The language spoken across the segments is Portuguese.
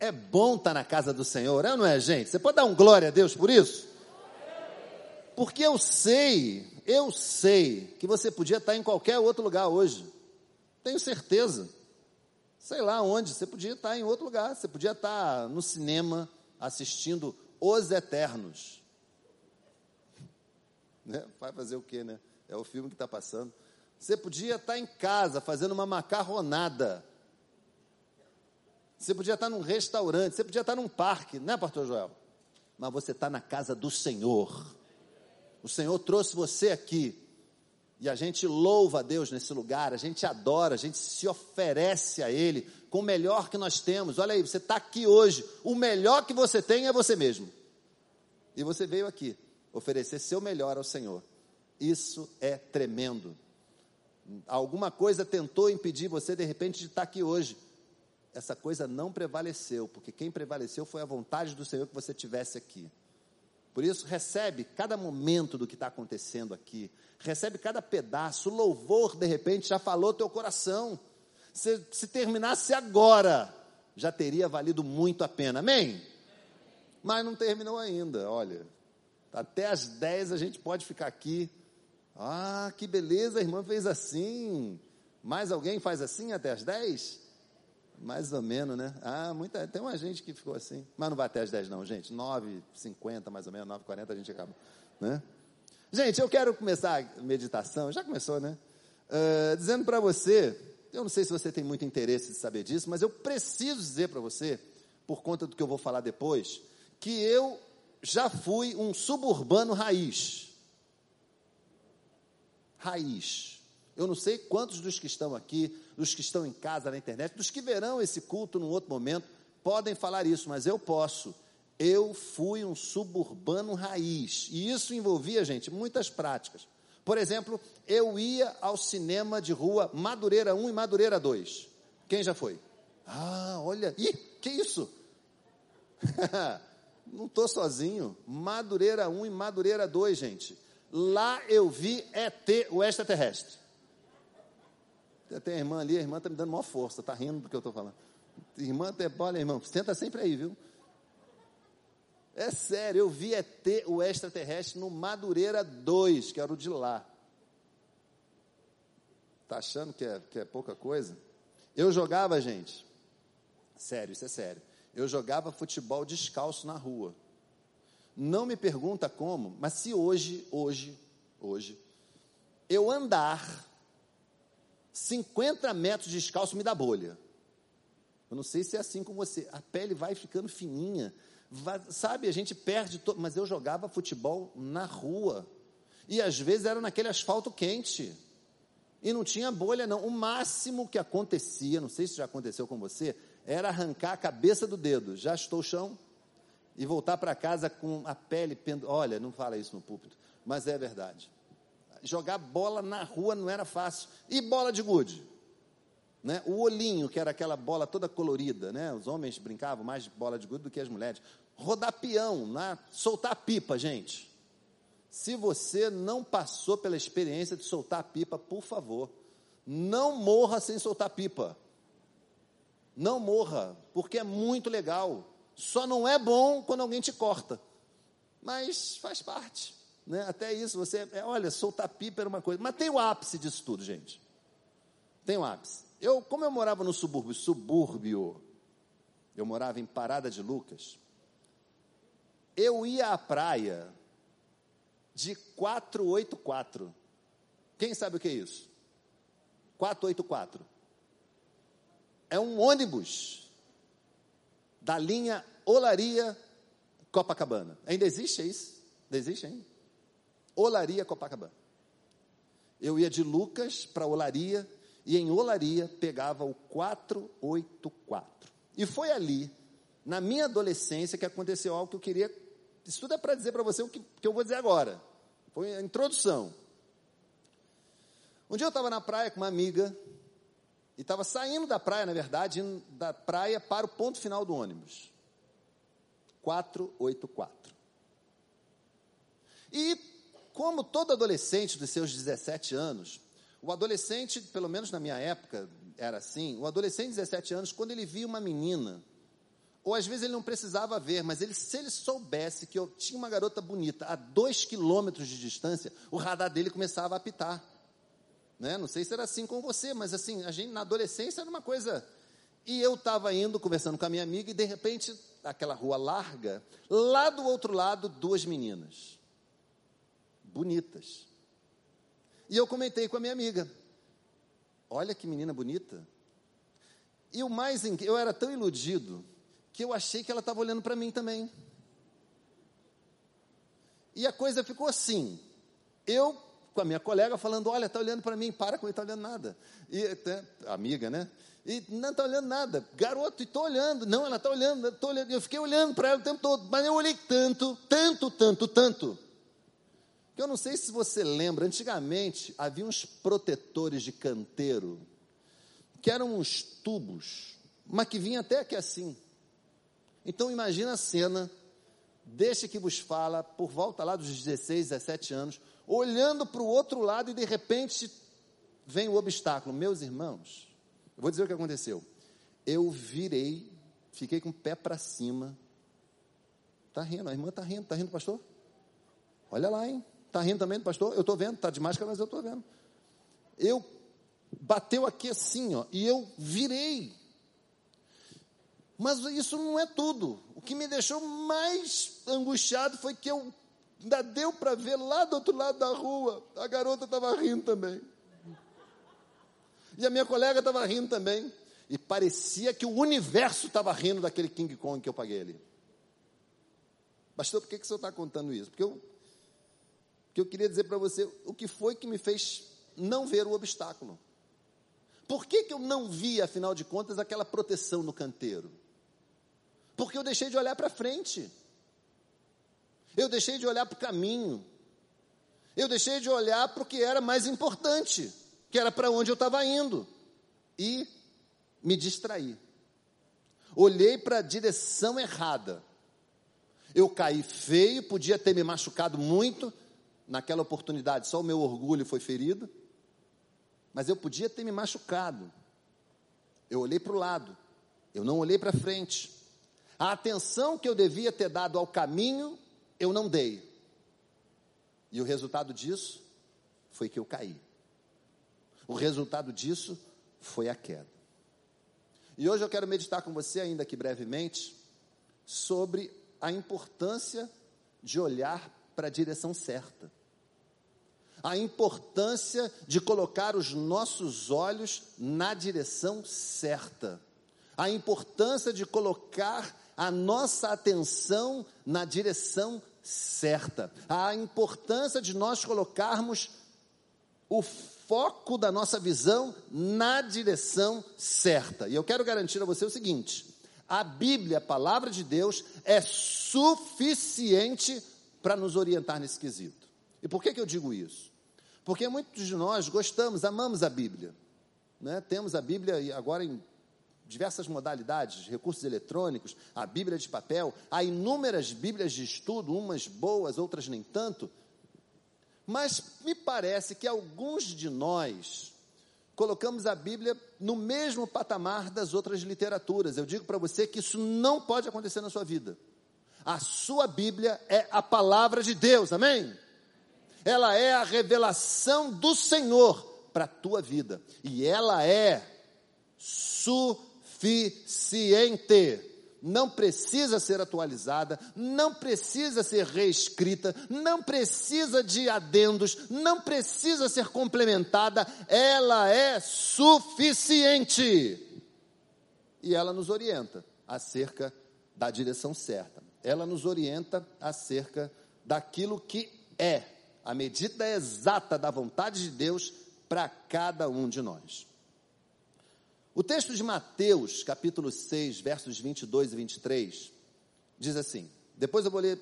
É bom estar na casa do Senhor, é ou não é, gente? Você pode dar um glória a Deus por isso? Porque eu sei, eu sei que você podia estar em qualquer outro lugar hoje. Tenho certeza. Sei lá onde, você podia estar em outro lugar. Você podia estar no cinema assistindo Os Eternos. Né? Vai fazer o quê, né? É o filme que está passando. Você podia estar em casa fazendo uma macarronada. Você podia estar num restaurante, você podia estar num parque, né, Pastor Joel? Mas você está na casa do Senhor. O Senhor trouxe você aqui. E a gente louva a Deus nesse lugar, a gente adora, a gente se oferece a Ele com o melhor que nós temos. Olha aí, você está aqui hoje, o melhor que você tem é você mesmo. E você veio aqui oferecer seu melhor ao Senhor. Isso é tremendo. Alguma coisa tentou impedir você de repente de estar aqui hoje. Essa coisa não prevaleceu, porque quem prevaleceu foi a vontade do Senhor que você tivesse aqui. Por isso, recebe cada momento do que está acontecendo aqui, recebe cada pedaço, o louvor de repente já falou teu coração. Se, se terminasse agora, já teria valido muito a pena, amém? Mas não terminou ainda, olha, até às 10 a gente pode ficar aqui ah, que beleza, a irmã fez assim. Mais alguém faz assim até as 10? Mais ou menos, né? Ah, muita, tem uma gente que ficou assim. Mas não vai até as 10 não, gente. 9h50 mais ou menos, 9h40 a gente acaba. Né? Gente, eu quero começar a meditação, já começou, né? Uh, dizendo para você, eu não sei se você tem muito interesse de saber disso, mas eu preciso dizer para você, por conta do que eu vou falar depois, que eu já fui um suburbano raiz raiz. Eu não sei quantos dos que estão aqui, dos que estão em casa, na internet, dos que verão esse culto num outro momento, podem falar isso, mas eu posso. Eu fui um suburbano raiz. E isso envolvia, gente, muitas práticas. Por exemplo, eu ia ao cinema de rua Madureira 1 e Madureira 2. Quem já foi? Ah, olha. Ih, que isso? Não estou sozinho. Madureira 1 e Madureira 2, gente. Lá eu vi ET, o extraterrestre. Tem a irmã ali, a irmã está me dando maior força, está rindo do que eu estou falando. Irmã, olha, irmão, senta sempre aí, viu? É sério, eu vi ET, o extraterrestre, no Madureira 2, que era o de lá. Está achando que é, que é pouca coisa? Eu jogava, gente, sério, isso é sério. Eu jogava futebol descalço na rua. Não me pergunta como, mas se hoje, hoje, hoje, eu andar 50 metros descalço me dá bolha. Eu não sei se é assim com você. A pele vai ficando fininha. Vai, sabe, a gente perde. To... Mas eu jogava futebol na rua. E às vezes era naquele asfalto quente. E não tinha bolha, não. O máximo que acontecia, não sei se já aconteceu com você, era arrancar a cabeça do dedo. Já estou chão? e voltar para casa com a pele pend... Olha, não fala isso no púlpito, mas é verdade. Jogar bola na rua não era fácil. E bola de gude? Né? O olhinho, que era aquela bola toda colorida, né? Os homens brincavam mais de bola de gude do que as mulheres. Rodar peão, né? soltar pipa, gente. Se você não passou pela experiência de soltar pipa, por favor, não morra sem soltar pipa. Não morra, porque é muito legal. Só não é bom quando alguém te corta. Mas faz parte. Né? Até isso, você, é, olha, soltar pipa era uma coisa. Mas tem o ápice disso tudo, gente. Tem o ápice. Eu, como eu morava no subúrbio, subúrbio, eu morava em Parada de Lucas, eu ia à praia de 484. Quem sabe o que é isso? 484. É um ônibus da linha Olaria Copacabana. Ainda existe isso? Ainda existe ainda? Olaria Copacabana. Eu ia de Lucas para Olaria e em Olaria pegava o 484. E foi ali, na minha adolescência, que aconteceu algo que eu queria. Isso tudo é para dizer para você o que, que eu vou dizer agora. Foi a introdução. Um dia eu estava na praia com uma amiga, e estava saindo da praia, na verdade, indo da praia para o ponto final do ônibus. 484. E, como todo adolescente dos seus 17 anos, o adolescente, pelo menos na minha época, era assim, o adolescente de 17 anos, quando ele via uma menina, Ou às vezes ele não precisava ver, mas ele, se ele soubesse que eu tinha uma garota bonita a dois quilômetros de distância, o radar dele começava a apitar. Né? Não sei se era assim com você, mas assim, a gente na adolescência era uma coisa. E eu estava indo, conversando com a minha amiga, e de repente, aquela rua larga, lá do outro lado, duas meninas. Bonitas. E eu comentei com a minha amiga: Olha que menina bonita. E o mais, eu era tão iludido que eu achei que ela estava olhando para mim também. E a coisa ficou assim. Eu, com a minha colega, falando: Olha, está olhando para mim, para com ele, está olhando nada. E, né, amiga, né? E não está olhando nada. Garoto, estou olhando. Não, ela está olhando, olhando. Eu fiquei olhando para ela o tempo todo, mas eu olhei tanto, tanto, tanto, tanto. Eu não sei se você lembra, antigamente havia uns protetores de canteiro, que eram uns tubos, mas que vinha até aqui assim. Então imagina a cena, deixa que vos fala, por volta lá dos 16, 17 anos, olhando para o outro lado e de repente vem o obstáculo. Meus irmãos, eu vou dizer o que aconteceu. Eu virei, fiquei com o pé para cima. Está rindo, a irmã está rindo, está rindo, pastor? Olha lá, hein? Está rindo também, pastor? Eu estou vendo, está de máscara, mas eu estou vendo. Eu bateu aqui assim, ó, e eu virei. Mas isso não é tudo. O que me deixou mais angustiado foi que eu ainda deu para ver lá do outro lado da rua, a garota estava rindo também. E a minha colega estava rindo também. E parecia que o universo estava rindo daquele King Kong que eu paguei ali. Pastor, por que, que o senhor está contando isso? Porque eu, porque eu queria dizer para você o que foi que me fez não ver o obstáculo. Por que, que eu não vi, afinal de contas, aquela proteção no canteiro? Porque eu deixei de olhar para frente. Eu deixei de olhar para o caminho. Eu deixei de olhar para o que era mais importante, que era para onde eu estava indo. E me distraí. Olhei para a direção errada. Eu caí feio, podia ter me machucado muito. Naquela oportunidade, só o meu orgulho foi ferido. Mas eu podia ter me machucado. Eu olhei para o lado. Eu não olhei para frente. A atenção que eu devia ter dado ao caminho, eu não dei. E o resultado disso foi que eu caí. O resultado disso foi a queda. E hoje eu quero meditar com você, ainda aqui brevemente, sobre a importância de olhar para a direção certa. A importância de colocar os nossos olhos na direção certa. A importância de colocar a nossa atenção na direção certa, a importância de nós colocarmos o foco da nossa visão na direção certa. E eu quero garantir a você o seguinte: a Bíblia, a palavra de Deus, é suficiente para nos orientar nesse quesito. E por que, que eu digo isso? Porque muitos de nós gostamos, amamos a Bíblia. Né? Temos a Bíblia agora em diversas modalidades, recursos eletrônicos, a Bíblia de papel, há inúmeras Bíblias de estudo, umas boas, outras nem tanto. Mas me parece que alguns de nós colocamos a Bíblia no mesmo patamar das outras literaturas. Eu digo para você que isso não pode acontecer na sua vida. A sua Bíblia é a palavra de Deus, amém? Ela é a revelação do Senhor para a tua vida. E ela é suficiente. Não precisa ser atualizada, não precisa ser reescrita, não precisa de adendos, não precisa ser complementada, ela é suficiente. E ela nos orienta acerca da direção certa. Ela nos orienta acerca daquilo que é a medida exata da vontade de Deus para cada um de nós. O texto de Mateus, capítulo 6, versos 22 e 23, diz assim: depois eu vou ler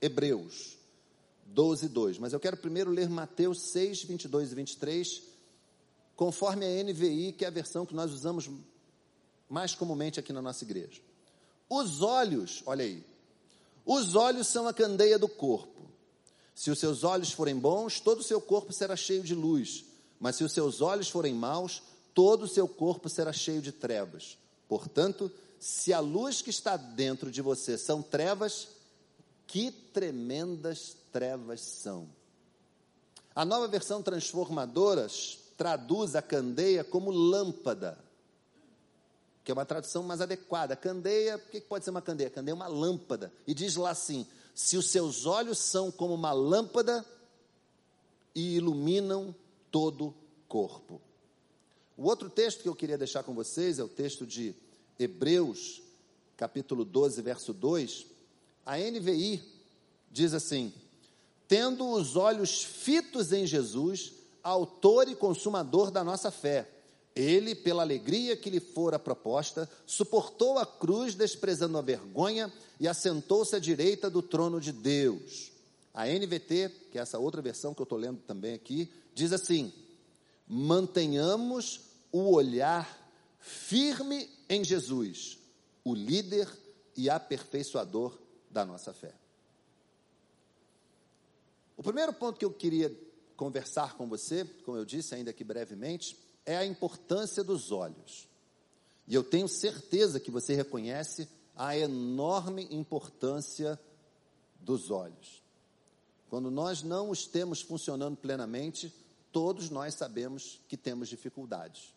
Hebreus 12, 2, mas eu quero primeiro ler Mateus 6, 22 e 23, conforme a NVI, que é a versão que nós usamos mais comumente aqui na nossa igreja. Os olhos, olha aí, os olhos são a candeia do corpo. Se os seus olhos forem bons, todo o seu corpo será cheio de luz, mas se os seus olhos forem maus, todo o seu corpo será cheio de trevas. Portanto, se a luz que está dentro de você são trevas, que tremendas trevas são. A nova versão transformadoras traduz a candeia como lâmpada, que é uma tradução mais adequada. Candeia, o que pode ser uma candeia? Candeia é uma lâmpada. E diz lá assim: se os seus olhos são como uma lâmpada e iluminam todo o corpo. O outro texto que eu queria deixar com vocês é o texto de Hebreus, capítulo 12, verso 2. A NVI diz assim: Tendo os olhos fitos em Jesus, autor e consumador da nossa fé, ele, pela alegria que lhe fora proposta, suportou a cruz, desprezando a vergonha, e assentou-se à direita do trono de Deus. A NVT, que é essa outra versão que eu estou lendo também aqui, diz assim: mantenhamos o olhar firme em Jesus, o líder e aperfeiçoador da nossa fé. O primeiro ponto que eu queria conversar com você, como eu disse ainda aqui brevemente, é a importância dos olhos. E eu tenho certeza que você reconhece a enorme importância dos olhos. Quando nós não os temos funcionando plenamente, todos nós sabemos que temos dificuldades.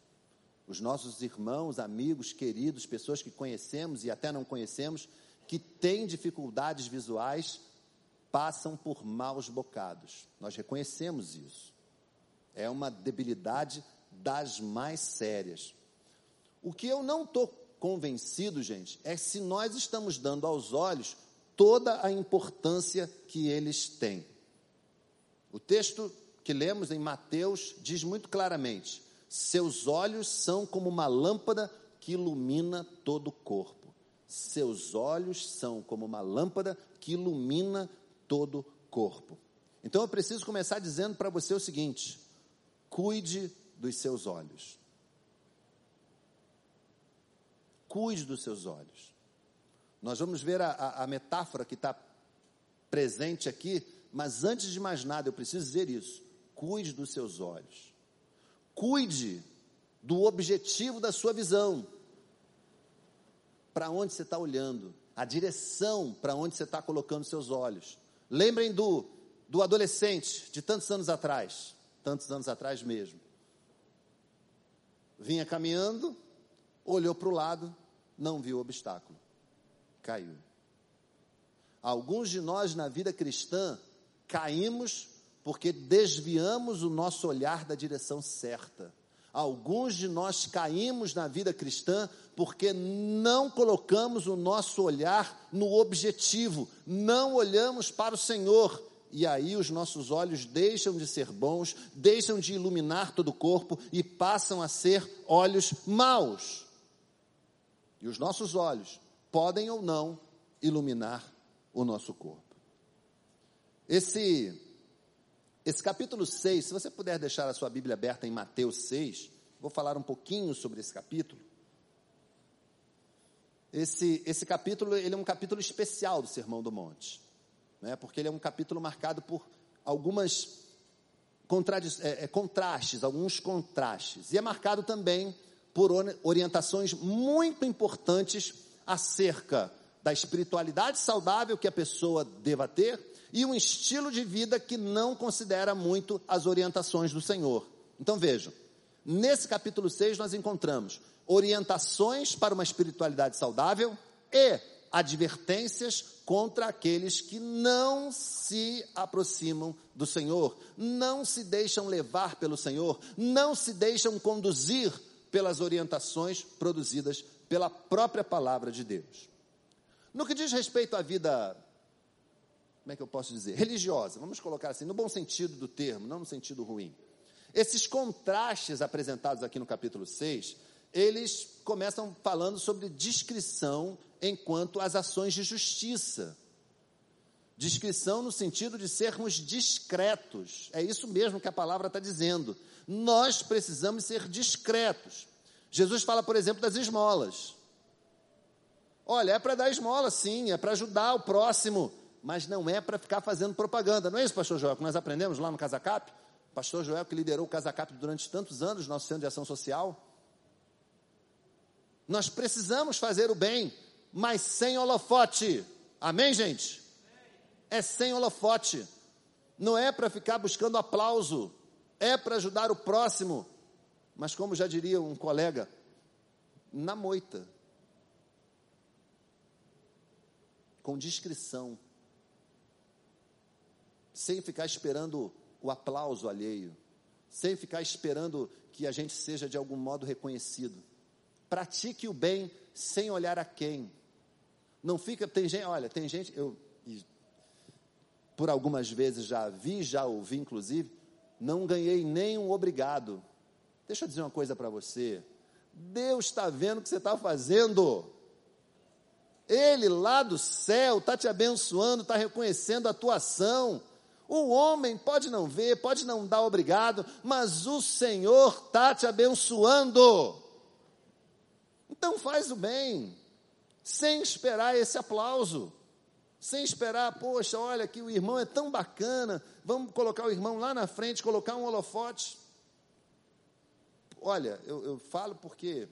Os nossos irmãos, amigos, queridos, pessoas que conhecemos e até não conhecemos, que têm dificuldades visuais, passam por maus bocados. Nós reconhecemos isso. É uma debilidade das mais sérias. O que eu não estou convencido, gente, é se nós estamos dando aos olhos toda a importância que eles têm. O texto que lemos em Mateus diz muito claramente: seus olhos são como uma lâmpada que ilumina todo o corpo. Seus olhos são como uma lâmpada que ilumina todo o corpo. Então eu preciso começar dizendo para você o seguinte: cuide dos seus olhos. Cuide dos seus olhos. Nós vamos ver a, a, a metáfora que está presente aqui, mas antes de mais nada, eu preciso dizer isso. Cuide dos seus olhos. Cuide do objetivo da sua visão. Para onde você está olhando, a direção para onde você está colocando seus olhos. Lembrem do, do adolescente de tantos anos atrás, tantos anos atrás mesmo vinha caminhando, olhou para o lado, não viu o obstáculo, caiu. Alguns de nós na vida cristã caímos porque desviamos o nosso olhar da direção certa. Alguns de nós caímos na vida cristã porque não colocamos o nosso olhar no objetivo, não olhamos para o Senhor e aí os nossos olhos deixam de ser bons, deixam de iluminar todo o corpo e passam a ser olhos maus. E os nossos olhos podem ou não iluminar o nosso corpo. Esse esse capítulo 6, se você puder deixar a sua Bíblia aberta em Mateus 6, vou falar um pouquinho sobre esse capítulo. Esse, esse capítulo, ele é um capítulo especial do Sermão do Monte né, porque ele é um capítulo marcado por algumas é, é, contrastes, alguns contrastes. E é marcado também por orientações muito importantes acerca da espiritualidade saudável que a pessoa deva ter e um estilo de vida que não considera muito as orientações do Senhor. Então vejam, nesse capítulo 6 nós encontramos orientações para uma espiritualidade saudável e advertências contra aqueles que não se aproximam do Senhor, não se deixam levar pelo Senhor, não se deixam conduzir pelas orientações produzidas pela própria palavra de Deus. No que diz respeito à vida, como é que eu posso dizer? Religiosa, vamos colocar assim, no bom sentido do termo, não no sentido ruim. Esses contrastes apresentados aqui no capítulo 6, eles começam falando sobre descrição enquanto às ações de justiça. Discrição no sentido de sermos discretos. É isso mesmo que a palavra está dizendo. Nós precisamos ser discretos. Jesus fala, por exemplo, das esmolas. Olha, é para dar esmola, sim, é para ajudar o próximo, mas não é para ficar fazendo propaganda. Não é isso, pastor Joel, que nós aprendemos lá no Casacap? Pastor Joel, que liderou o Casacap durante tantos anos, nosso centro de ação social. Nós precisamos fazer o bem, mas sem holofote. Amém, gente? É sem holofote. Não é para ficar buscando aplauso, é para ajudar o próximo. Mas, como já diria um colega, na moita, com discrição, sem ficar esperando o aplauso alheio, sem ficar esperando que a gente seja de algum modo reconhecido. Pratique o bem sem olhar a quem. Não fica, tem gente, olha, tem gente, eu por algumas vezes já vi, já ouvi inclusive, não ganhei nem um obrigado. Deixa eu dizer uma coisa para você. Deus está vendo o que você está fazendo. Ele lá do céu está te abençoando, está reconhecendo a tua ação. O homem pode não ver, pode não dar obrigado, mas o Senhor está te abençoando. Então faz o bem, sem esperar esse aplauso, sem esperar, poxa, olha que o irmão é tão bacana, vamos colocar o irmão lá na frente, colocar um holofote. Olha, eu, eu falo porque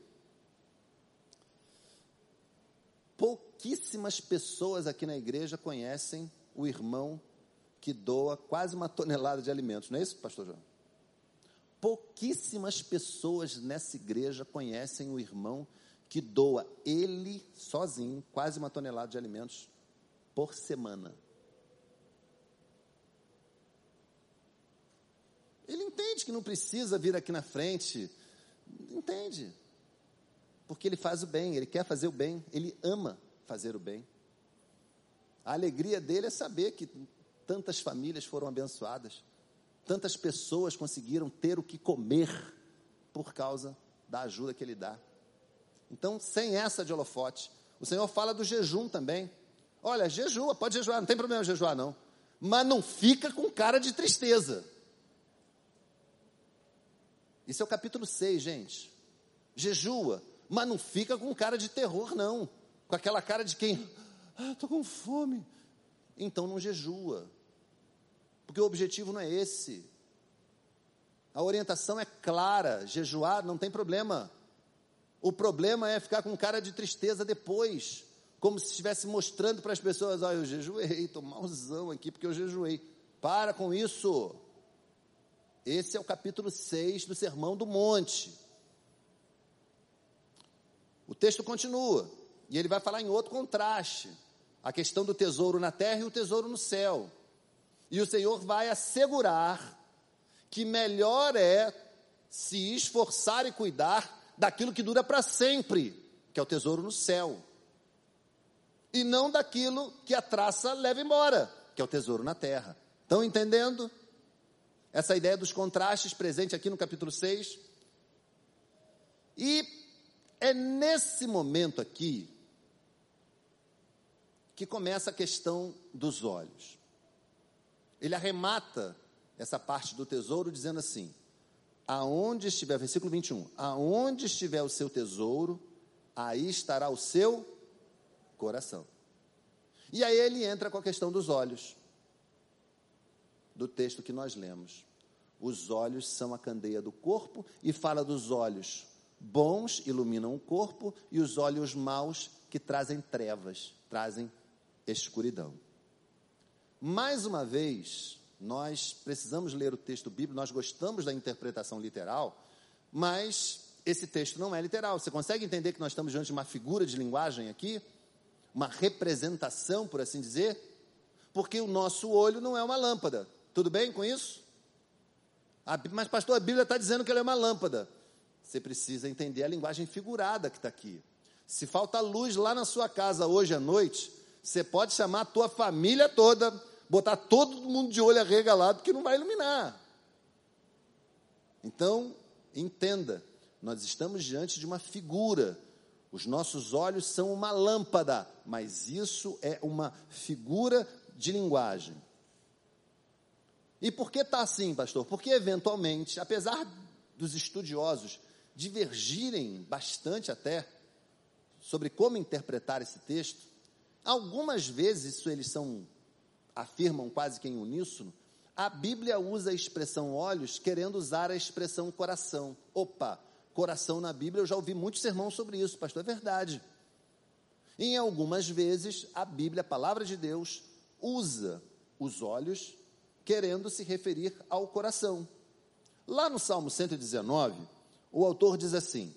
pouquíssimas pessoas aqui na igreja conhecem o irmão que doa quase uma tonelada de alimentos, não é isso, pastor João? Pouquíssimas pessoas nessa igreja conhecem o irmão que doa ele sozinho quase uma tonelada de alimentos por semana. Ele entende que não precisa vir aqui na frente, entende, porque ele faz o bem, ele quer fazer o bem, ele ama fazer o bem. A alegria dele é saber que tantas famílias foram abençoadas, tantas pessoas conseguiram ter o que comer por causa da ajuda que ele dá. Então, sem essa de holofote, o Senhor fala do jejum também. Olha, jejua, pode jejuar, não tem problema jejuar não. Mas não fica com cara de tristeza. Isso é o capítulo 6, gente. Jejua, mas não fica com cara de terror, não. Com aquela cara de quem, ah, com fome. Então não jejua. Porque o objetivo não é esse. A orientação é clara: jejuar não tem problema. O problema é ficar com cara de tristeza depois, como se estivesse mostrando para as pessoas: olha, eu jejuei, estou malzão aqui porque eu jejuei. Para com isso. Esse é o capítulo 6 do Sermão do Monte. O texto continua, e ele vai falar em outro contraste: a questão do tesouro na terra e o tesouro no céu. E o Senhor vai assegurar que melhor é se esforçar e cuidar daquilo que dura para sempre, que é o tesouro no céu. E não daquilo que a traça leva embora, que é o tesouro na terra. Estão entendendo? Essa ideia dos contrastes presente aqui no capítulo 6. E é nesse momento aqui que começa a questão dos olhos. Ele arremata essa parte do tesouro dizendo assim: aonde estiver, versículo 21, aonde estiver o seu tesouro, aí estará o seu coração. E aí ele entra com a questão dos olhos, do texto que nós lemos. Os olhos são a candeia do corpo e fala dos olhos bons iluminam o corpo e os olhos maus que trazem trevas, trazem escuridão. Mais uma vez, nós precisamos ler o texto bíblico, nós gostamos da interpretação literal, mas esse texto não é literal. Você consegue entender que nós estamos diante de uma figura de linguagem aqui? Uma representação, por assim dizer? Porque o nosso olho não é uma lâmpada. Tudo bem com isso? A, mas, pastor, a Bíblia está dizendo que ela é uma lâmpada. Você precisa entender a linguagem figurada que está aqui. Se falta luz lá na sua casa hoje à noite, você pode chamar a tua família toda, botar todo mundo de olho arregalado que não vai iluminar. Então, entenda, nós estamos diante de uma figura. Os nossos olhos são uma lâmpada, mas isso é uma figura de linguagem. E por que está assim, pastor? Porque, eventualmente, apesar dos estudiosos divergirem bastante até sobre como interpretar esse texto, algumas vezes isso eles são afirmam quase que em uníssono, a Bíblia usa a expressão olhos querendo usar a expressão coração. Opa, coração na Bíblia, eu já ouvi muitos sermões sobre isso, pastor, é verdade. Em algumas vezes, a Bíblia, a palavra de Deus, usa os olhos querendo se referir ao coração. Lá no Salmo 119, o autor diz assim: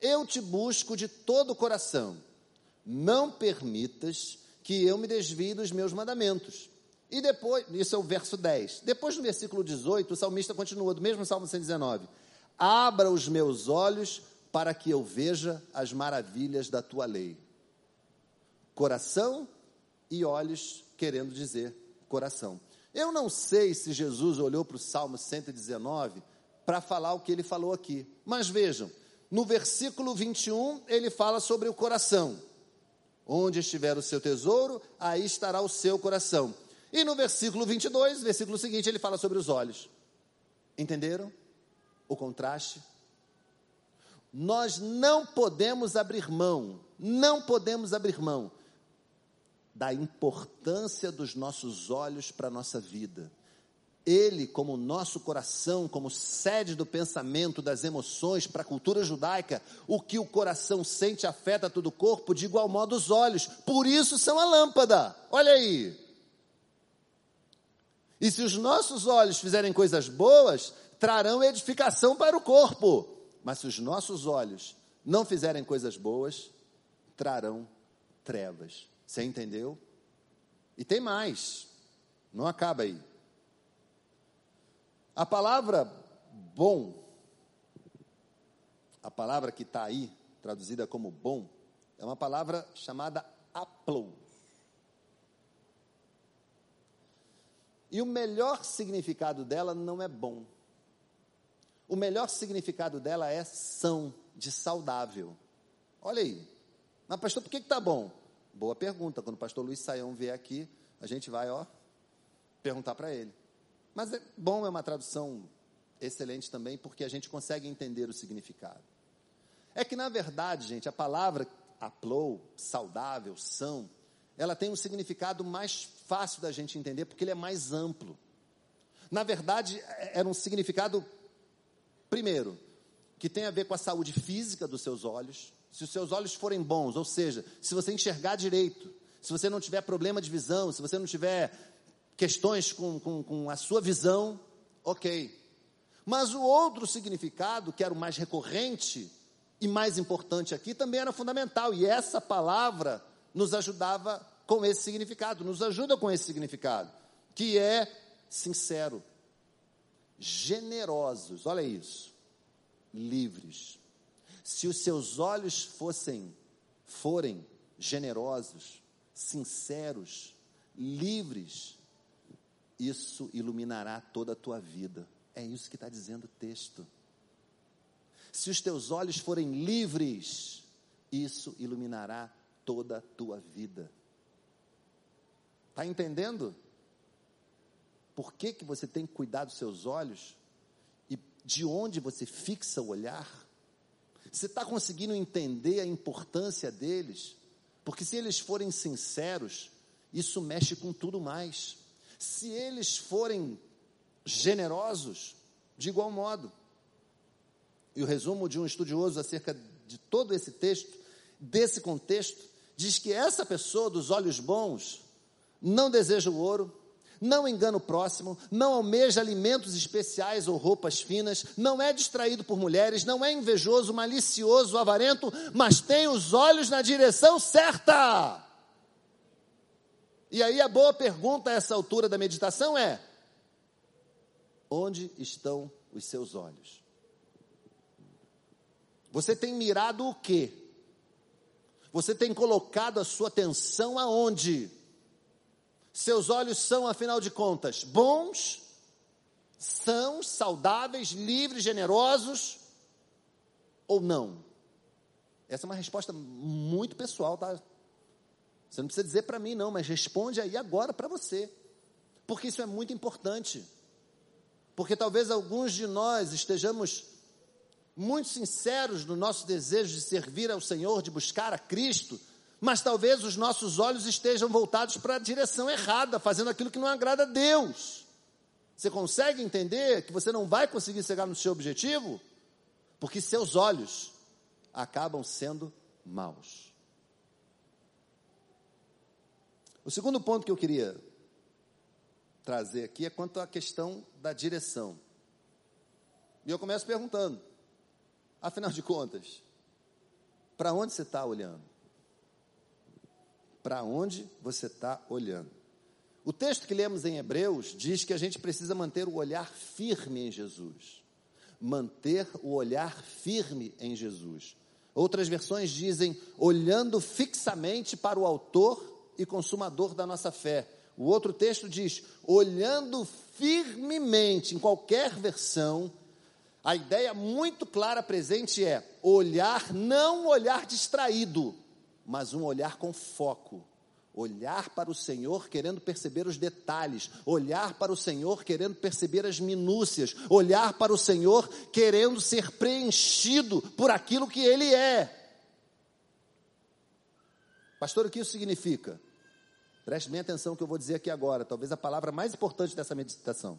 Eu te busco de todo o coração, não permitas que eu me desvie dos meus mandamentos. E depois, isso é o verso 10. Depois no versículo 18, o salmista continua, do mesmo Salmo 119: Abra os meus olhos para que eu veja as maravilhas da tua lei. Coração e olhos querendo dizer coração. Eu não sei se Jesus olhou para o Salmo 119 para falar o que ele falou aqui, mas vejam, no versículo 21 ele fala sobre o coração. Onde estiver o seu tesouro, aí estará o seu coração. E no versículo 22, versículo seguinte, ele fala sobre os olhos. Entenderam o contraste? Nós não podemos abrir mão, não podemos abrir mão da importância dos nossos olhos para a nossa vida. Ele, como nosso coração, como sede do pensamento, das emoções, para a cultura judaica, o que o coração sente afeta todo o corpo, de igual modo os olhos. Por isso são a lâmpada. Olha aí. E se os nossos olhos fizerem coisas boas, trarão edificação para o corpo. Mas se os nossos olhos não fizerem coisas boas, trarão trevas. Você entendeu? E tem mais. Não acaba aí. A palavra bom, a palavra que está aí, traduzida como bom, é uma palavra chamada aplou. E o melhor significado dela não é bom. O melhor significado dela é são, de saudável. Olha aí. Mas, pastor, por que está bom? Boa pergunta. Quando o pastor Luiz Saião vier aqui, a gente vai, ó, perguntar para ele. Mas é bom, é uma tradução excelente também, porque a gente consegue entender o significado. É que, na verdade, gente, a palavra aplou, saudável, são, ela tem um significado mais fácil da gente entender, porque ele é mais amplo. Na verdade, é, era um significado, primeiro, que tem a ver com a saúde física dos seus olhos, se os seus olhos forem bons, ou seja, se você enxergar direito, se você não tiver problema de visão, se você não tiver questões com, com, com a sua visão, ok. Mas o outro significado, que era o mais recorrente e mais importante aqui, também era fundamental, e essa palavra nos ajudava com esse significado, nos ajuda com esse significado, que é sincero, generosos, olha isso, livres. Se os seus olhos fossem, forem generosos, sinceros, livres, isso iluminará toda a tua vida. É isso que está dizendo o texto. Se os teus olhos forem livres, isso iluminará toda a tua vida. Está entendendo? Por que, que você tem que cuidar dos seus olhos? E de onde você fixa o olhar? Você está conseguindo entender a importância deles? Porque se eles forem sinceros, isso mexe com tudo mais. Se eles forem generosos, de igual modo. E o resumo de um estudioso acerca de todo esse texto, desse contexto, diz que essa pessoa dos olhos bons não deseja o ouro, não engana o próximo, não almeja alimentos especiais ou roupas finas, não é distraído por mulheres, não é invejoso, malicioso, avarento, mas tem os olhos na direção certa. E aí a boa pergunta a essa altura da meditação é: onde estão os seus olhos? Você tem mirado o quê? Você tem colocado a sua atenção aonde? Seus olhos são, afinal de contas, bons, são, saudáveis, livres, generosos ou não? Essa é uma resposta muito pessoal, tá? Você não precisa dizer para mim, não, mas responde aí agora para você. Porque isso é muito importante. Porque talvez alguns de nós estejamos muito sinceros no nosso desejo de servir ao Senhor, de buscar a Cristo, mas talvez os nossos olhos estejam voltados para a direção errada, fazendo aquilo que não agrada a Deus. Você consegue entender que você não vai conseguir chegar no seu objetivo? porque seus olhos acabam sendo maus. O segundo ponto que eu queria trazer aqui é quanto à questão da direção. E eu começo perguntando: afinal de contas, para onde você está olhando? Para onde você está olhando? O texto que lemos em Hebreus diz que a gente precisa manter o olhar firme em Jesus. Manter o olhar firme em Jesus. Outras versões dizem olhando fixamente para o Autor e Consumador da nossa fé. O outro texto diz olhando firmemente, em qualquer versão, a ideia muito clara presente é olhar, não olhar distraído, mas um olhar com foco. Olhar para o Senhor querendo perceber os detalhes, olhar para o Senhor querendo perceber as minúcias, olhar para o Senhor querendo ser preenchido por aquilo que Ele é. Pastor, o que isso significa? Preste bem atenção no que eu vou dizer aqui agora, talvez a palavra mais importante dessa meditação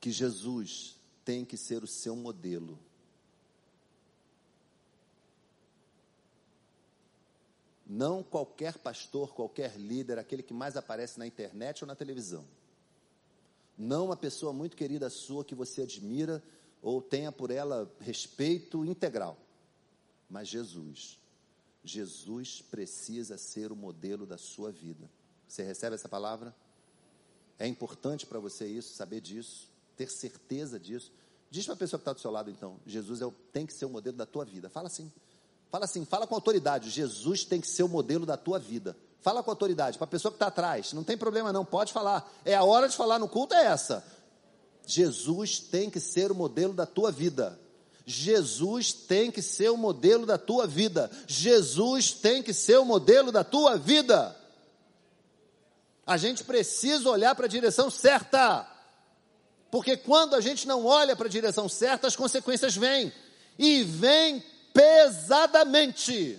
que Jesus tem que ser o seu modelo. Não qualquer pastor, qualquer líder, aquele que mais aparece na internet ou na televisão. Não uma pessoa muito querida sua que você admira ou tenha por ela respeito integral. Mas Jesus. Jesus precisa ser o modelo da sua vida. Você recebe essa palavra? É importante para você isso, saber disso ter certeza disso. Diz para a pessoa que está do seu lado, então: Jesus é, tem que ser o modelo da tua vida. Fala assim. Fala assim, fala com autoridade. Jesus tem que ser o modelo da tua vida. Fala com autoridade. Para a pessoa que está atrás. Não tem problema, não. Pode falar. É a hora de falar no culto, é essa. Jesus tem que ser o modelo da tua vida. Jesus tem que ser o modelo da tua vida. Jesus tem que ser o modelo da tua vida. A gente precisa olhar para a direção certa. Porque quando a gente não olha para a direção certa, as consequências vêm. E vêm pesadamente.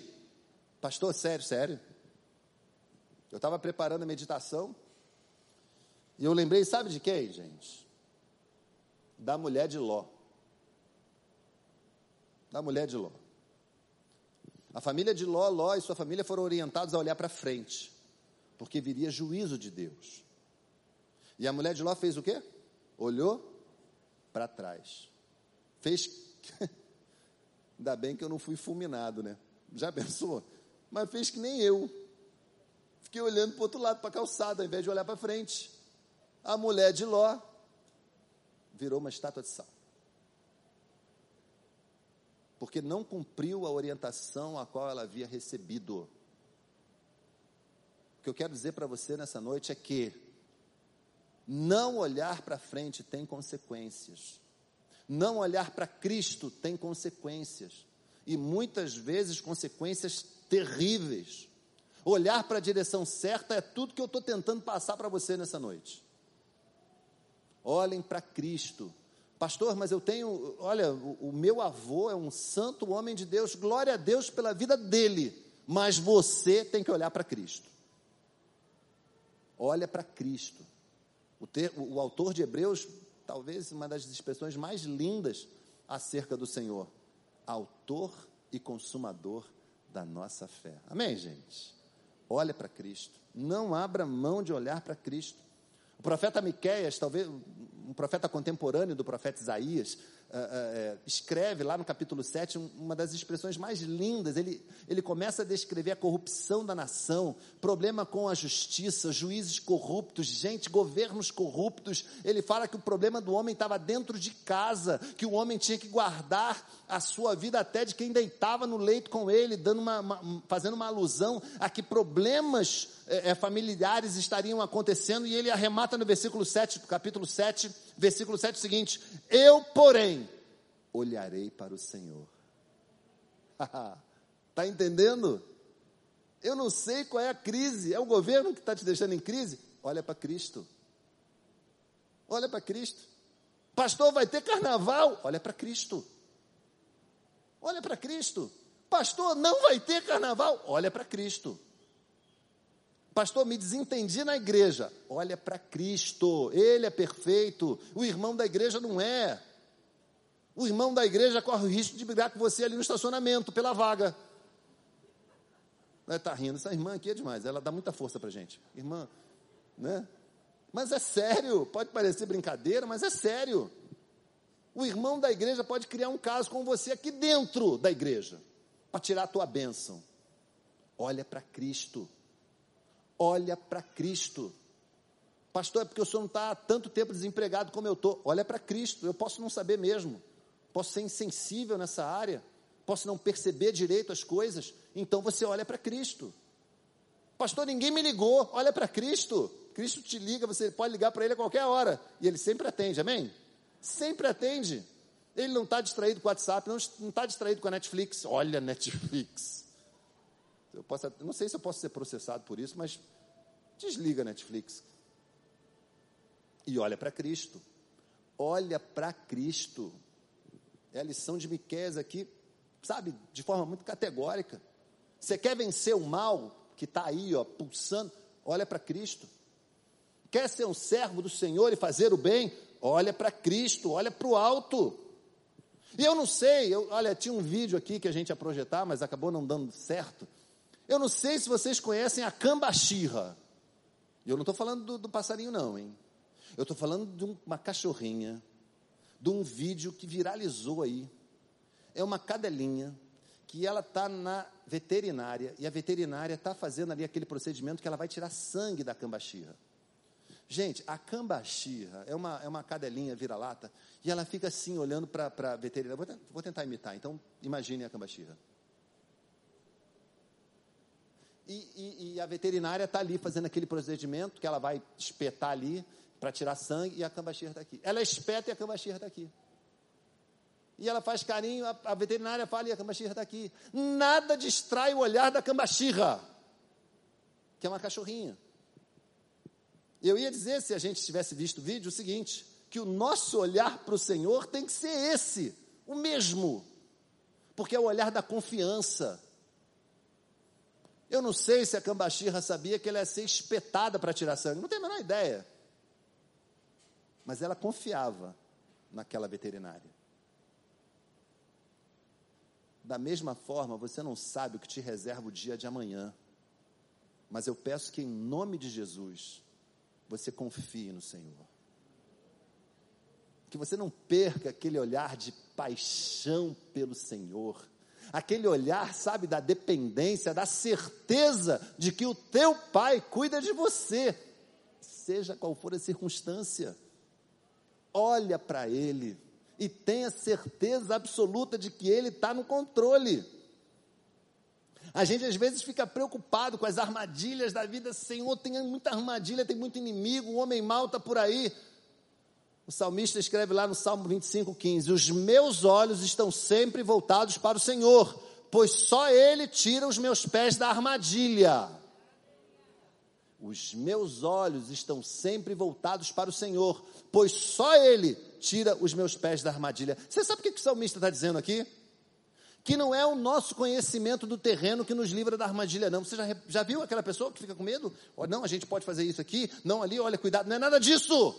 Pastor, sério, sério. Eu estava preparando a meditação. E eu lembrei, sabe de quem, gente? Da mulher de Ló. Da mulher de Ló. A família de Ló, Ló e sua família foram orientados a olhar para frente, porque viria juízo de Deus. E a mulher de Ló fez o quê? olhou para trás. Fez. Ainda bem que eu não fui fulminado, né? Já pensou? Mas fez que nem eu. Fiquei olhando para o outro lado, para a calçada, ao invés de olhar para frente. A mulher de Ló virou uma estátua de sal. Porque não cumpriu a orientação a qual ela havia recebido. O que eu quero dizer para você nessa noite é que não olhar para frente tem consequências. Não olhar para Cristo tem consequências. E muitas vezes consequências terríveis. Olhar para a direção certa é tudo que eu estou tentando passar para você nessa noite. Olhem para Cristo. Pastor, mas eu tenho, olha, o, o meu avô é um santo homem de Deus, glória a Deus pela vida dele, mas você tem que olhar para Cristo. Olha para Cristo. O, ter, o, o autor de Hebreus, talvez uma das expressões mais lindas acerca do Senhor, autor e consumador da nossa fé. Amém, gente? Olha para Cristo. Não abra mão de olhar para Cristo. O profeta Miqueias, talvez um profeta contemporâneo do profeta Isaías, uh, uh, escreve lá no capítulo 7 uma das expressões mais lindas. Ele, ele começa a descrever a corrupção da nação, problema com a justiça, juízes corruptos, gente, governos corruptos. Ele fala que o problema do homem estava dentro de casa, que o homem tinha que guardar a sua vida até de quem deitava no leito com ele, dando uma, uma fazendo uma alusão a que problemas é, familiares estariam acontecendo, e ele arremata no versículo 7, capítulo 7, versículo 7 o seguinte: Eu, porém, olharei para o Senhor. Está entendendo? Eu não sei qual é a crise, é o governo que está te deixando em crise? Olha para Cristo. Olha para Cristo. Pastor, vai ter carnaval? Olha para Cristo. Olha para Cristo. Pastor, não vai ter carnaval? Olha para Cristo. Pastor, me desentendi na igreja. Olha para Cristo, Ele é perfeito, o irmão da igreja não é. O irmão da igreja corre o risco de brigar com você ali no estacionamento, pela vaga. Está rindo, essa irmã aqui é demais, ela dá muita força para gente. Irmã, né? Mas é sério, pode parecer brincadeira, mas é sério. O irmão da igreja pode criar um caso com você aqui dentro da igreja, para tirar a tua bênção. Olha para Cristo. Olha para Cristo. Pastor, é porque o senhor não está há tanto tempo desempregado como eu estou. Olha para Cristo. Eu posso não saber mesmo. Posso ser insensível nessa área. Posso não perceber direito as coisas. Então você olha para Cristo. Pastor, ninguém me ligou. Olha para Cristo. Cristo te liga, você pode ligar para Ele a qualquer hora. E Ele sempre atende, amém? Sempre atende. Ele não está distraído com o WhatsApp, não está distraído com a Netflix. Olha, Netflix. Eu posso, não sei se eu posso ser processado por isso, mas desliga a Netflix. E olha para Cristo. Olha para Cristo. É a lição de Miqués aqui, sabe, de forma muito categórica. Você quer vencer o mal que está aí, ó, pulsando? Olha para Cristo. Quer ser um servo do Senhor e fazer o bem? Olha para Cristo, olha para o alto. E eu não sei, eu, olha, tinha um vídeo aqui que a gente ia projetar, mas acabou não dando certo. Eu não sei se vocês conhecem a cambachirra. Eu não estou falando do, do, passarinho, não, hein? Eu estou falando de uma cachorrinha, de um vídeo que viralizou aí. É uma cadelinha que ela está na veterinária e a veterinária está fazendo ali aquele procedimento que ela vai tirar sangue da cambachirra. Gente, a cambachirra é uma, é uma cadelinha vira-lata e ela fica assim olhando para a veterinária. Vou, vou, tentar imitar, então imagine a cambachirra. E, e, e a veterinária está ali fazendo aquele procedimento que ela vai espetar ali para tirar sangue e a cambachirra está aqui. Ela espeta e a cambachirra está aqui. E ela faz carinho, a, a veterinária fala e a cambachirra está aqui. Nada distrai o olhar da cambachirra, que é uma cachorrinha. Eu ia dizer, se a gente tivesse visto o vídeo, o seguinte: que o nosso olhar para o Senhor tem que ser esse, o mesmo, porque é o olhar da confiança. Eu não sei se a Cambachirra sabia que ela ia ser espetada para tirar sangue, não tenho a menor ideia. Mas ela confiava naquela veterinária. Da mesma forma, você não sabe o que te reserva o dia de amanhã. Mas eu peço que, em nome de Jesus, você confie no Senhor. Que você não perca aquele olhar de paixão pelo Senhor. Aquele olhar, sabe, da dependência, da certeza de que o teu Pai cuida de você, seja qual for a circunstância. Olha para Ele e tenha certeza absoluta de que Ele está no controle. A gente às vezes fica preocupado com as armadilhas da vida. Senhor, tem muita armadilha, tem muito inimigo, o homem mau está por aí. O salmista escreve lá no Salmo 25, 15: Os meus olhos estão sempre voltados para o Senhor, pois só Ele tira os meus pés da armadilha. Os meus olhos estão sempre voltados para o Senhor, pois só Ele tira os meus pés da armadilha. Você sabe o que o salmista está dizendo aqui? que não é o nosso conhecimento do terreno que nos livra da armadilha, não. Você já, já viu aquela pessoa que fica com medo? Oh, não, a gente pode fazer isso aqui, não ali, olha, cuidado, não é nada disso.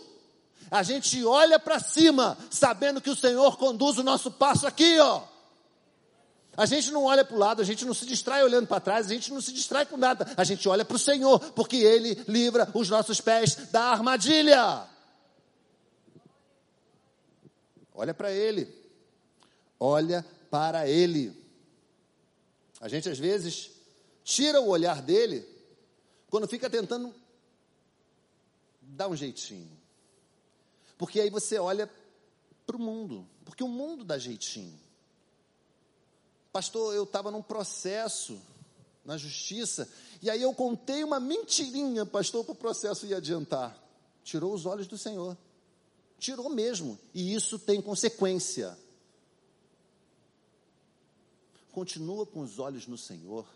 A gente olha para cima, sabendo que o Senhor conduz o nosso passo aqui, ó. A gente não olha para o lado, a gente não se distrai olhando para trás, a gente não se distrai com nada, a gente olha para o Senhor, porque Ele livra os nossos pés da armadilha. Olha para Ele, olha para Ele. A gente às vezes tira o olhar dele quando fica tentando dar um jeitinho. Porque aí você olha para o mundo, porque o mundo dá jeitinho. Pastor, eu estava num processo na justiça, e aí eu contei uma mentirinha, pastor, para o processo ia adiantar. Tirou os olhos do Senhor. Tirou mesmo. E isso tem consequência continua com os olhos no Senhor,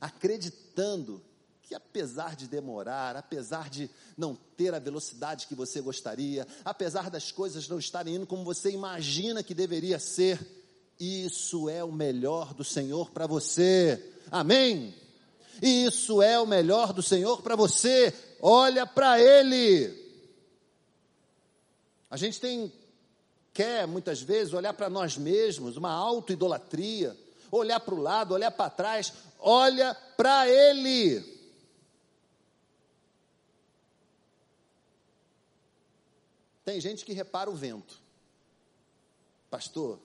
acreditando que apesar de demorar, apesar de não ter a velocidade que você gostaria, apesar das coisas não estarem indo como você imagina que deveria ser, isso é o melhor do Senhor para você. Amém? Isso é o melhor do Senhor para você. Olha para Ele. A gente tem quer muitas vezes olhar para nós mesmos, uma auto-idolatria, olhar para o lado, olhar para trás, olha para Ele. Tem gente que repara o vento. Pastor,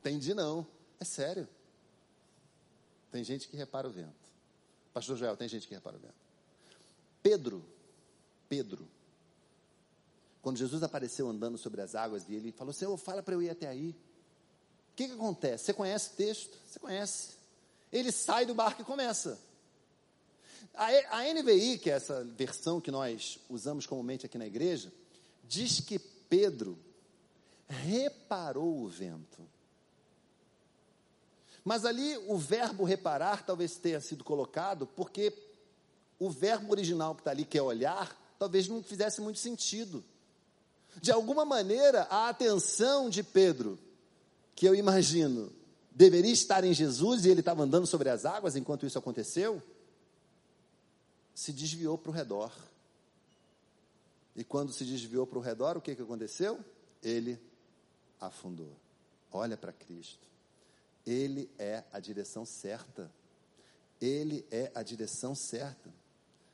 entendi não. É sério. Tem gente que repara o vento. Pastor Joel, tem gente que repara o vento. Pedro, Pedro, quando Jesus apareceu andando sobre as águas e ele falou: Senhor, fala para eu ir até aí. O que, que acontece? Você conhece o texto? Você conhece. Ele sai do barco e começa. A, a NVI, que é essa versão que nós usamos comumente aqui na igreja, diz que Pedro reparou o vento. Mas ali o verbo reparar talvez tenha sido colocado porque o verbo original que está ali, que é olhar, talvez não fizesse muito sentido. De alguma maneira, a atenção de Pedro, que eu imagino, deveria estar em Jesus e ele estava andando sobre as águas enquanto isso aconteceu, se desviou para o redor. E quando se desviou para o redor, o que, que aconteceu? Ele afundou. Olha para Cristo. Ele é a direção certa. Ele é a direção certa.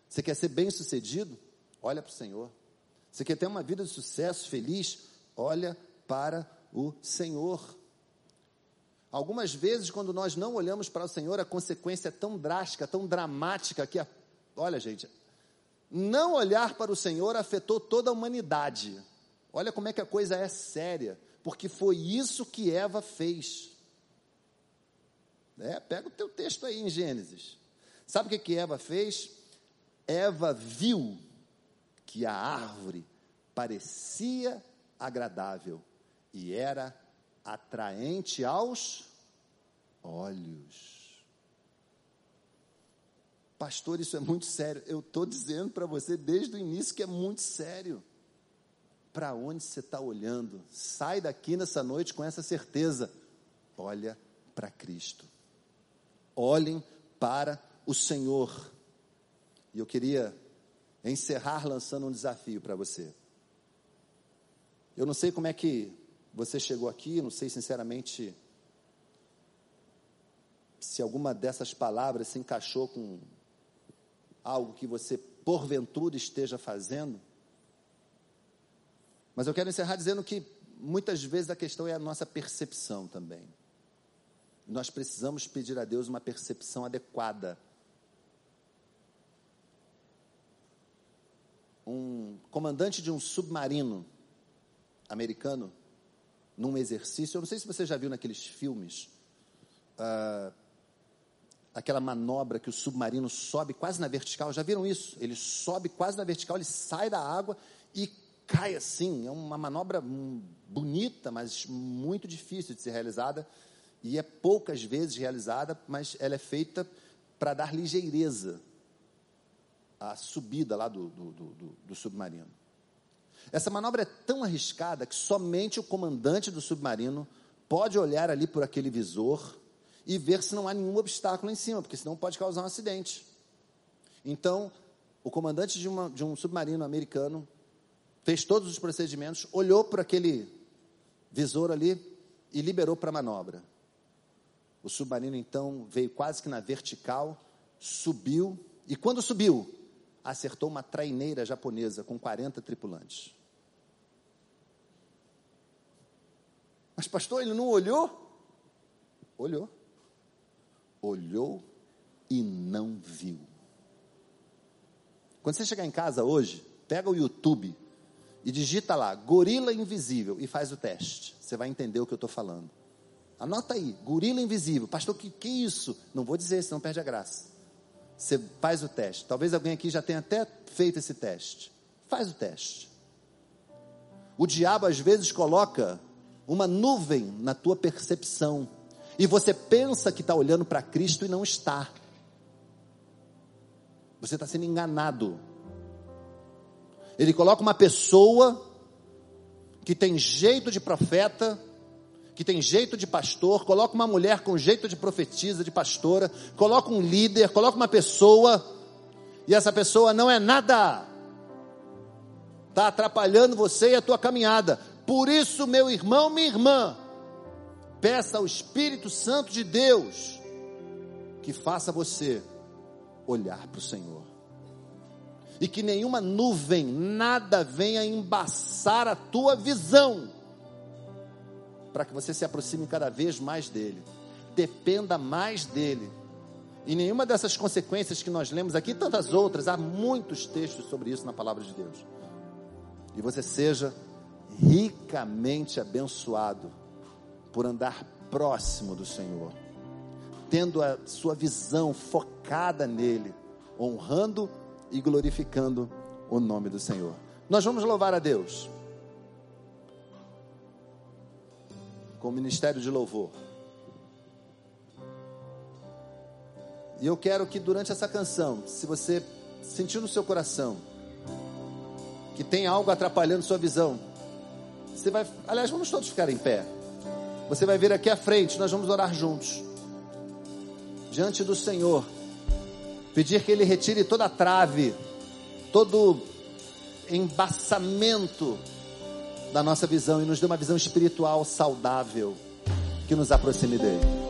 Você quer ser bem sucedido? Olha para o Senhor. Você quer ter uma vida de sucesso, feliz? Olha para o Senhor. Algumas vezes, quando nós não olhamos para o Senhor, a consequência é tão drástica, tão dramática, que, a, olha, gente, não olhar para o Senhor afetou toda a humanidade. Olha como é que a coisa é séria, porque foi isso que Eva fez. É, pega o teu texto aí em Gênesis. Sabe o que, que Eva fez? Eva viu que a árvore parecia agradável e era atraente aos olhos. Pastor, isso é muito sério. Eu estou dizendo para você desde o início que é muito sério. Para onde você está olhando? Sai daqui nessa noite com essa certeza. Olha para Cristo. Olhem para o Senhor. E eu queria encerrar lançando um desafio para você. Eu não sei como é que você chegou aqui, não sei sinceramente se alguma dessas palavras se encaixou com algo que você porventura esteja fazendo. Mas eu quero encerrar dizendo que muitas vezes a questão é a nossa percepção também. Nós precisamos pedir a Deus uma percepção adequada. Um comandante de um submarino americano, num exercício, eu não sei se você já viu naqueles filmes, uh, aquela manobra que o submarino sobe quase na vertical. Já viram isso? Ele sobe quase na vertical, ele sai da água e cai assim. É uma manobra bonita, mas muito difícil de ser realizada. E é poucas vezes realizada, mas ela é feita para dar ligeireza à subida lá do, do, do, do submarino. Essa manobra é tão arriscada que somente o comandante do submarino pode olhar ali por aquele visor e ver se não há nenhum obstáculo em cima, porque senão pode causar um acidente. Então, o comandante de, uma, de um submarino americano fez todos os procedimentos, olhou para aquele visor ali e liberou para a manobra. O submarino então veio quase que na vertical, subiu, e quando subiu, acertou uma traineira japonesa com 40 tripulantes. Mas, pastor, ele não olhou? Olhou olhou e não viu. Quando você chegar em casa hoje, pega o YouTube e digita lá, gorila invisível, e faz o teste. Você vai entender o que eu estou falando. Anota aí, gorila invisível. Pastor, que que é isso? Não vou dizer, senão perde a graça. Você faz o teste. Talvez alguém aqui já tenha até feito esse teste. Faz o teste. O diabo às vezes coloca uma nuvem na tua percepção e você pensa que está olhando para Cristo e não está. Você está sendo enganado. Ele coloca uma pessoa que tem jeito de profeta, que tem jeito de pastor, coloca uma mulher com jeito de profetisa, de pastora, coloca um líder, coloca uma pessoa, e essa pessoa não é nada, está atrapalhando você e a tua caminhada. Por isso, meu irmão, minha irmã, peça ao Espírito Santo de Deus que faça você olhar para o Senhor. E que nenhuma nuvem, nada venha embaçar a tua visão, para que você se aproxime cada vez mais dele, dependa mais dele. E nenhuma dessas consequências que nós lemos aqui, tantas outras, há muitos textos sobre isso na palavra de Deus. E você seja ricamente abençoado por andar próximo do Senhor, tendo a sua visão focada nele, honrando e glorificando o nome do Senhor. Nós vamos louvar a Deus com o ministério de louvor. E eu quero que durante essa canção, se você sentiu no seu coração que tem algo atrapalhando sua visão, você vai, aliás, vamos todos ficar em pé. Você vai vir aqui à frente, nós vamos orar juntos. Diante do Senhor. Pedir que Ele retire toda a trave, todo embaçamento da nossa visão e nos dê uma visão espiritual saudável que nos aproxime dele.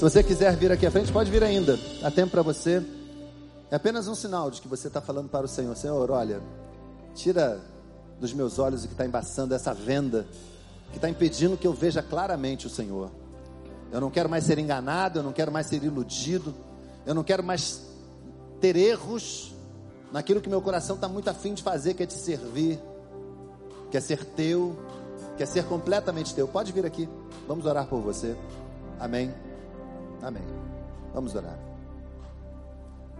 Se você quiser vir aqui à frente, pode vir ainda. Há tempo para você. É apenas um sinal de que você está falando para o Senhor: Senhor, olha, tira dos meus olhos o que está embaçando essa venda, que está impedindo que eu veja claramente o Senhor. Eu não quero mais ser enganado, eu não quero mais ser iludido, eu não quero mais ter erros naquilo que meu coração está muito afim de fazer, que é te servir, quer é ser teu, quer ser completamente teu. Pode vir aqui, vamos orar por você. Amém. Amém. Vamos orar.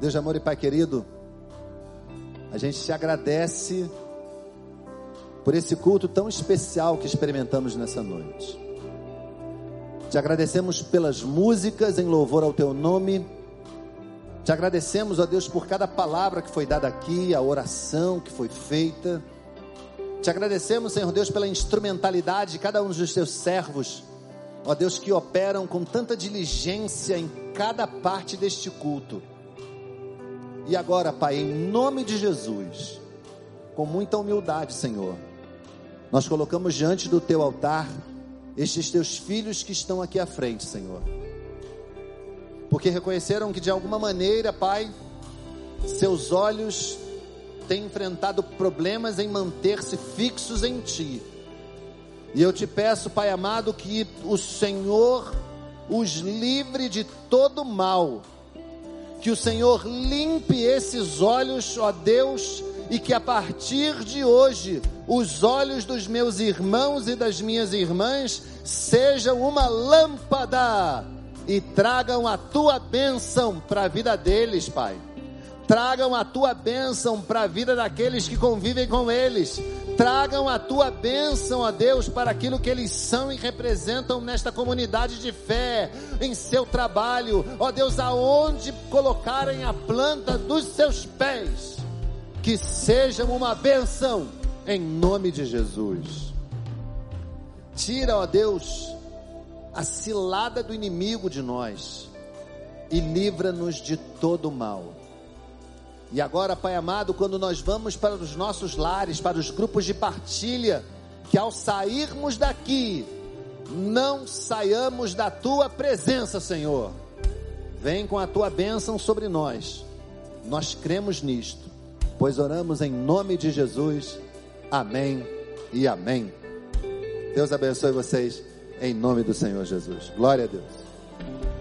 Deus de amor e Pai querido, a gente te agradece por esse culto tão especial que experimentamos nessa noite. Te agradecemos pelas músicas em louvor ao teu nome. Te agradecemos, ó Deus, por cada palavra que foi dada aqui, a oração que foi feita. Te agradecemos, Senhor Deus, pela instrumentalidade de cada um dos teus servos, ó Deus, que operam com tanta diligência em cada parte deste culto. E agora, Pai, em nome de Jesus, com muita humildade, Senhor, nós colocamos diante do teu altar estes teus filhos que estão aqui à frente, Senhor. Porque reconheceram que de alguma maneira, Pai, seus olhos têm enfrentado problemas em manter-se fixos em Ti. E eu te peço, Pai amado, que o Senhor os livre de todo mal. Que o Senhor limpe esses olhos, ó Deus, e que a partir de hoje os olhos dos meus irmãos e das minhas irmãs sejam uma lâmpada e tragam a tua bênção para a vida deles, Pai. Tragam a tua bênção para a vida daqueles que convivem com eles. Tragam a tua bênção, ó Deus, para aquilo que eles são e representam nesta comunidade de fé, em seu trabalho, ó Deus, aonde colocarem a planta dos seus pés que sejam uma bênção em nome de Jesus. Tira, ó Deus, a cilada do inimigo de nós e livra-nos de todo mal. E agora, Pai amado, quando nós vamos para os nossos lares, para os grupos de partilha, que ao sairmos daqui, não saiamos da tua presença, Senhor. Vem com a tua bênção sobre nós. Nós cremos nisto pois oramos em nome de Jesus. Amém e amém. Deus abençoe vocês em nome do Senhor Jesus. Glória a Deus.